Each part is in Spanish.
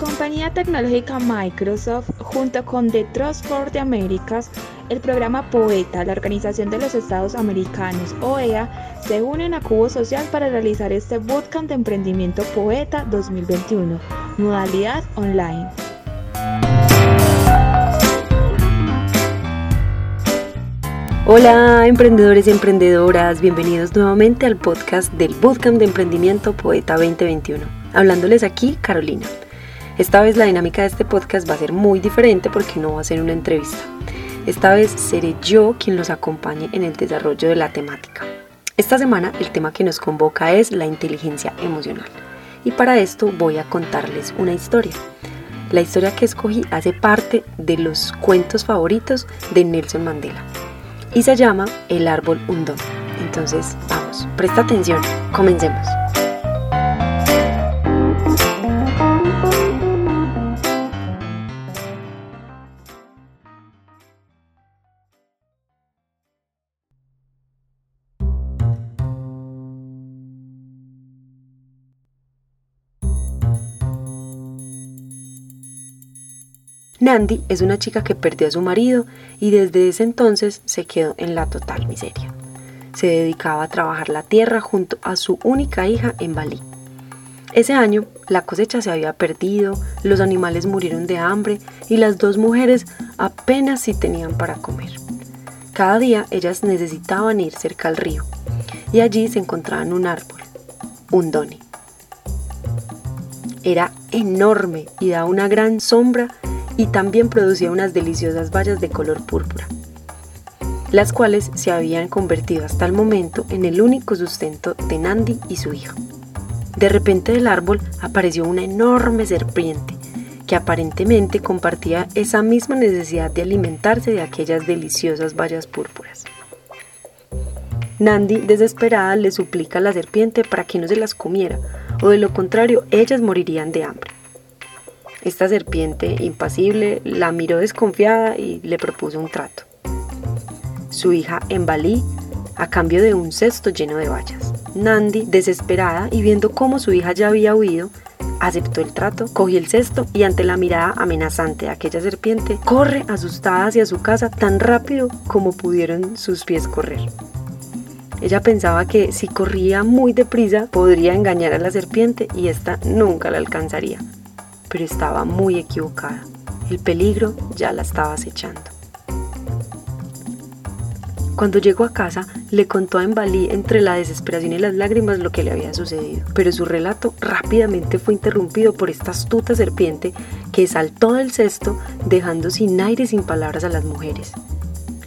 compañía tecnológica Microsoft, junto con The Trust for the Americas, el programa POETA, la Organización de los Estados Americanos, OEA, se unen a Cubo Social para realizar este Bootcamp de Emprendimiento POETA 2021, modalidad online. Hola emprendedores y emprendedoras, bienvenidos nuevamente al podcast del Bootcamp de Emprendimiento Poeta 2021. Hablándoles aquí, Carolina. Esta vez la dinámica de este podcast va a ser muy diferente porque no va a ser una entrevista. Esta vez seré yo quien los acompañe en el desarrollo de la temática. Esta semana el tema que nos convoca es la inteligencia emocional. Y para esto voy a contarles una historia. La historia que escogí hace parte de los cuentos favoritos de Nelson Mandela y se llama El árbol hundón. Entonces, vamos, presta atención, comencemos. Nandi es una chica que perdió a su marido y desde ese entonces se quedó en la total miseria. Se dedicaba a trabajar la tierra junto a su única hija en Bali. Ese año la cosecha se había perdido, los animales murieron de hambre y las dos mujeres apenas si tenían para comer. Cada día ellas necesitaban ir cerca al río y allí se encontraban un árbol, un doni. Era enorme y da una gran sombra y también producía unas deliciosas bayas de color púrpura, las cuales se habían convertido hasta el momento en el único sustento de Nandi y su hija. De repente del árbol apareció una enorme serpiente que aparentemente compartía esa misma necesidad de alimentarse de aquellas deliciosas bayas púrpuras. Nandi, desesperada, le suplica a la serpiente para que no se las comiera, o de lo contrario ellas morirían de hambre. Esta serpiente impasible la miró desconfiada y le propuso un trato. Su hija Embalí a cambio de un cesto lleno de bayas. Nandi, desesperada y viendo cómo su hija ya había huido, aceptó el trato, cogió el cesto y ante la mirada amenazante de aquella serpiente, corre asustada hacia su casa tan rápido como pudieron sus pies correr. Ella pensaba que si corría muy deprisa podría engañar a la serpiente y ésta nunca la alcanzaría pero estaba muy equivocada. El peligro ya la estaba acechando. Cuando llegó a casa, le contó a Embalí entre la desesperación y las lágrimas lo que le había sucedido, pero su relato rápidamente fue interrumpido por esta astuta serpiente que saltó del cesto dejando sin aire sin palabras a las mujeres.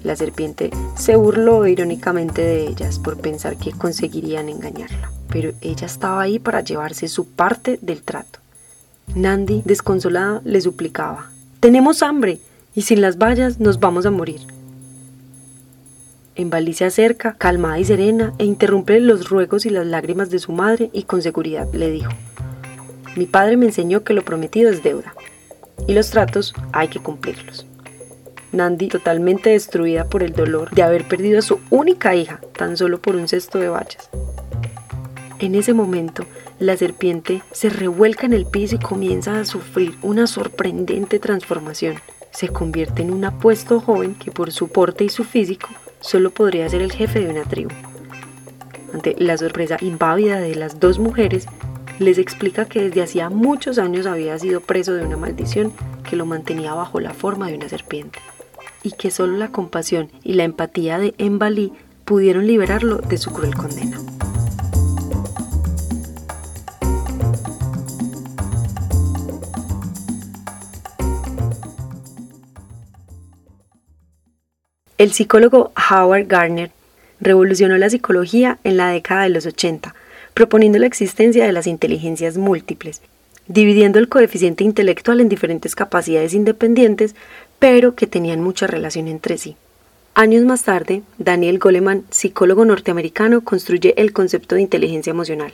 La serpiente se burló irónicamente de ellas por pensar que conseguirían engañarla, pero ella estaba ahí para llevarse su parte del trato. Nandi, desconsolada, le suplicaba, Tenemos hambre y sin las vallas nos vamos a morir. Embalí se acerca, calmada y serena, e interrumpe los ruegos y las lágrimas de su madre y con seguridad le dijo, Mi padre me enseñó que lo prometido es deuda, y los tratos hay que cumplirlos. Nandi, totalmente destruida por el dolor de haber perdido a su única hija tan solo por un cesto de vallas. En ese momento, la serpiente se revuelca en el piso y comienza a sufrir una sorprendente transformación. Se convierte en un apuesto joven que por su porte y su físico solo podría ser el jefe de una tribu. Ante la sorpresa impávida de las dos mujeres, les explica que desde hacía muchos años había sido preso de una maldición que lo mantenía bajo la forma de una serpiente, y que solo la compasión y la empatía de Embalí pudieron liberarlo de su cruel condena. El psicólogo Howard Gardner revolucionó la psicología en la década de los 80, proponiendo la existencia de las inteligencias múltiples, dividiendo el coeficiente intelectual en diferentes capacidades independientes, pero que tenían mucha relación entre sí. Años más tarde, Daniel Goleman, psicólogo norteamericano, construye el concepto de inteligencia emocional.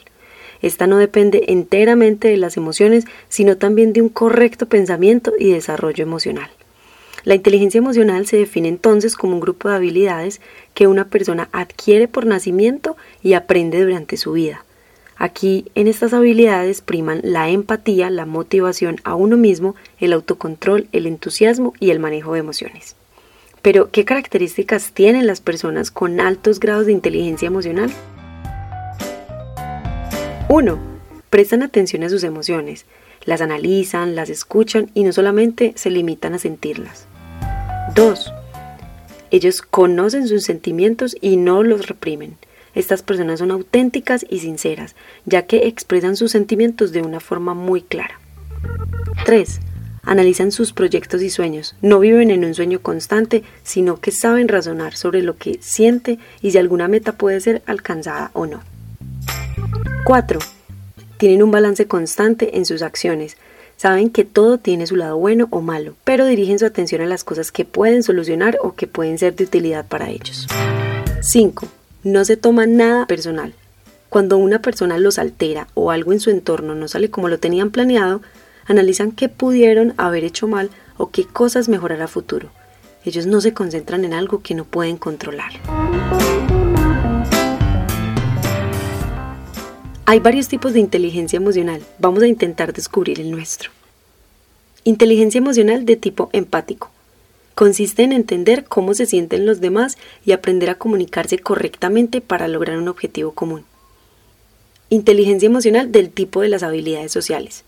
Esta no depende enteramente de las emociones, sino también de un correcto pensamiento y desarrollo emocional. La inteligencia emocional se define entonces como un grupo de habilidades que una persona adquiere por nacimiento y aprende durante su vida, Aquí en estas habilidades priman la empatía, la motivación a uno mismo, el autocontrol, el entusiasmo y el manejo de emociones. Pero, ¿qué características tienen las personas con altos grados de inteligencia emocional? 1. Prestan atención a sus emociones, las analizan, las escuchan y no solamente se limitan a sentirlas. 2. Ellos conocen sus sentimientos y no los reprimen. Estas personas son auténticas y sinceras, ya que expresan sus sentimientos de una forma muy clara. 3. Analizan sus proyectos y sueños. No viven en un sueño constante, sino que saben razonar sobre lo que siente y si alguna meta puede ser alcanzada o no. 4. Tienen un balance constante en sus acciones. Saben que todo tiene su lado bueno o malo, pero dirigen su atención a las cosas que pueden solucionar o que pueden ser de utilidad para ellos. 5. No se toma nada personal. Cuando una persona los altera o algo en su entorno no sale como lo tenían planeado, analizan qué pudieron haber hecho mal o qué cosas mejorar a futuro. Ellos no se concentran en algo que no pueden controlar. Hay varios tipos de inteligencia emocional. Vamos a intentar descubrir el nuestro. Inteligencia emocional de tipo empático. Consiste en entender cómo se sienten los demás y aprender a comunicarse correctamente para lograr un objetivo común. Inteligencia emocional del tipo de las habilidades sociales.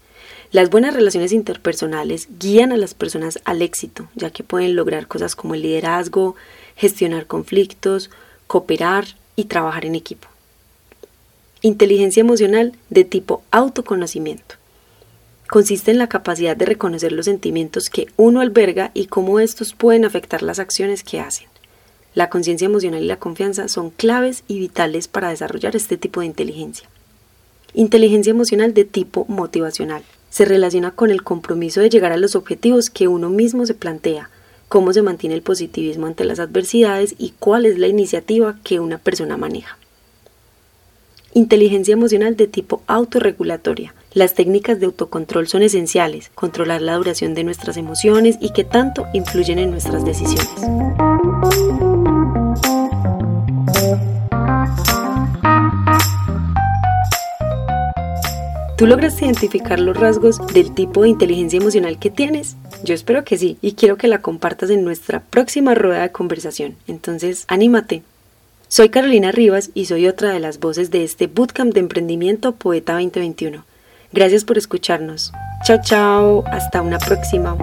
Las buenas relaciones interpersonales guían a las personas al éxito, ya que pueden lograr cosas como el liderazgo, gestionar conflictos, cooperar y trabajar en equipo. Inteligencia emocional de tipo autoconocimiento. Consiste en la capacidad de reconocer los sentimientos que uno alberga y cómo estos pueden afectar las acciones que hacen. La conciencia emocional y la confianza son claves y vitales para desarrollar este tipo de inteligencia. Inteligencia emocional de tipo motivacional. Se relaciona con el compromiso de llegar a los objetivos que uno mismo se plantea, cómo se mantiene el positivismo ante las adversidades y cuál es la iniciativa que una persona maneja. Inteligencia emocional de tipo autorregulatoria. Las técnicas de autocontrol son esenciales, controlar la duración de nuestras emociones y que tanto influyen en nuestras decisiones. ¿Tú logras identificar los rasgos del tipo de inteligencia emocional que tienes? Yo espero que sí y quiero que la compartas en nuestra próxima rueda de conversación. Entonces, anímate, soy Carolina Rivas y soy otra de las voces de este Bootcamp de Emprendimiento Poeta 2021. Gracias por escucharnos. Chao, chao. Hasta una próxima.